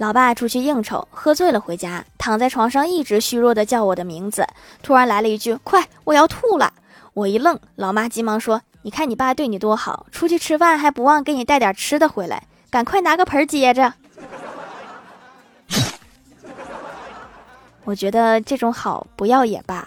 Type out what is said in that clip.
老爸出去应酬喝醉了回家躺在床上一直虚弱的叫我的名字。突然来了一句快我要吐了！我一愣老妈急忙说你看你爸对你多好出去吃饭还不忘给你带点吃的回来赶快拿个盆接着。我觉得这种好不要也罢